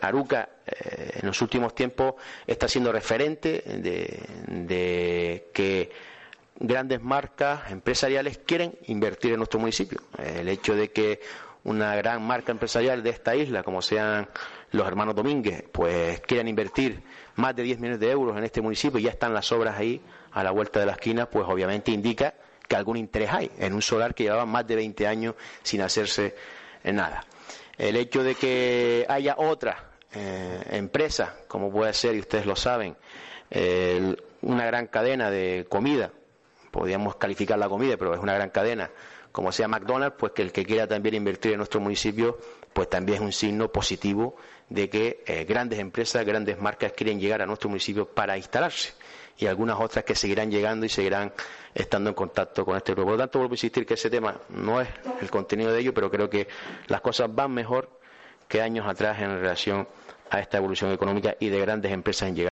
Aruca en los últimos tiempos está siendo referente de, que grandes marcas empresariales quieren invertir en nuestro municipio. El hecho de que una gran marca empresarial de esta isla, como sean los hermanos Domínguez, pues quieran invertir más de 10 millones de euros en este municipio y ya están las obras ahí a la vuelta de la esquina, pues obviamente indica que algún interés hay en un solar que llevaba más de 20 años sin hacerse nada. El hecho de que haya otra eh, empresa, como puede ser, y ustedes lo saben, una gran cadena de comida, podríamos calificar la comida, pero es una gran cadena, como sea McDonald's, pues que el que quiera también invertir en nuestro municipio, pues también es un signo positivo de que eh, grandes empresas, grandes marcas quieren llegar a nuestro municipio para instalarse y algunas otras que seguirán llegando y seguirán estando en contacto con este grupo. Por lo tanto, vuelvo a insistir que ese tema no es el contenido de ello, pero creo que las cosas van mejor que años atrás en relación a esta evolución económica y de grandes empresas en llegar.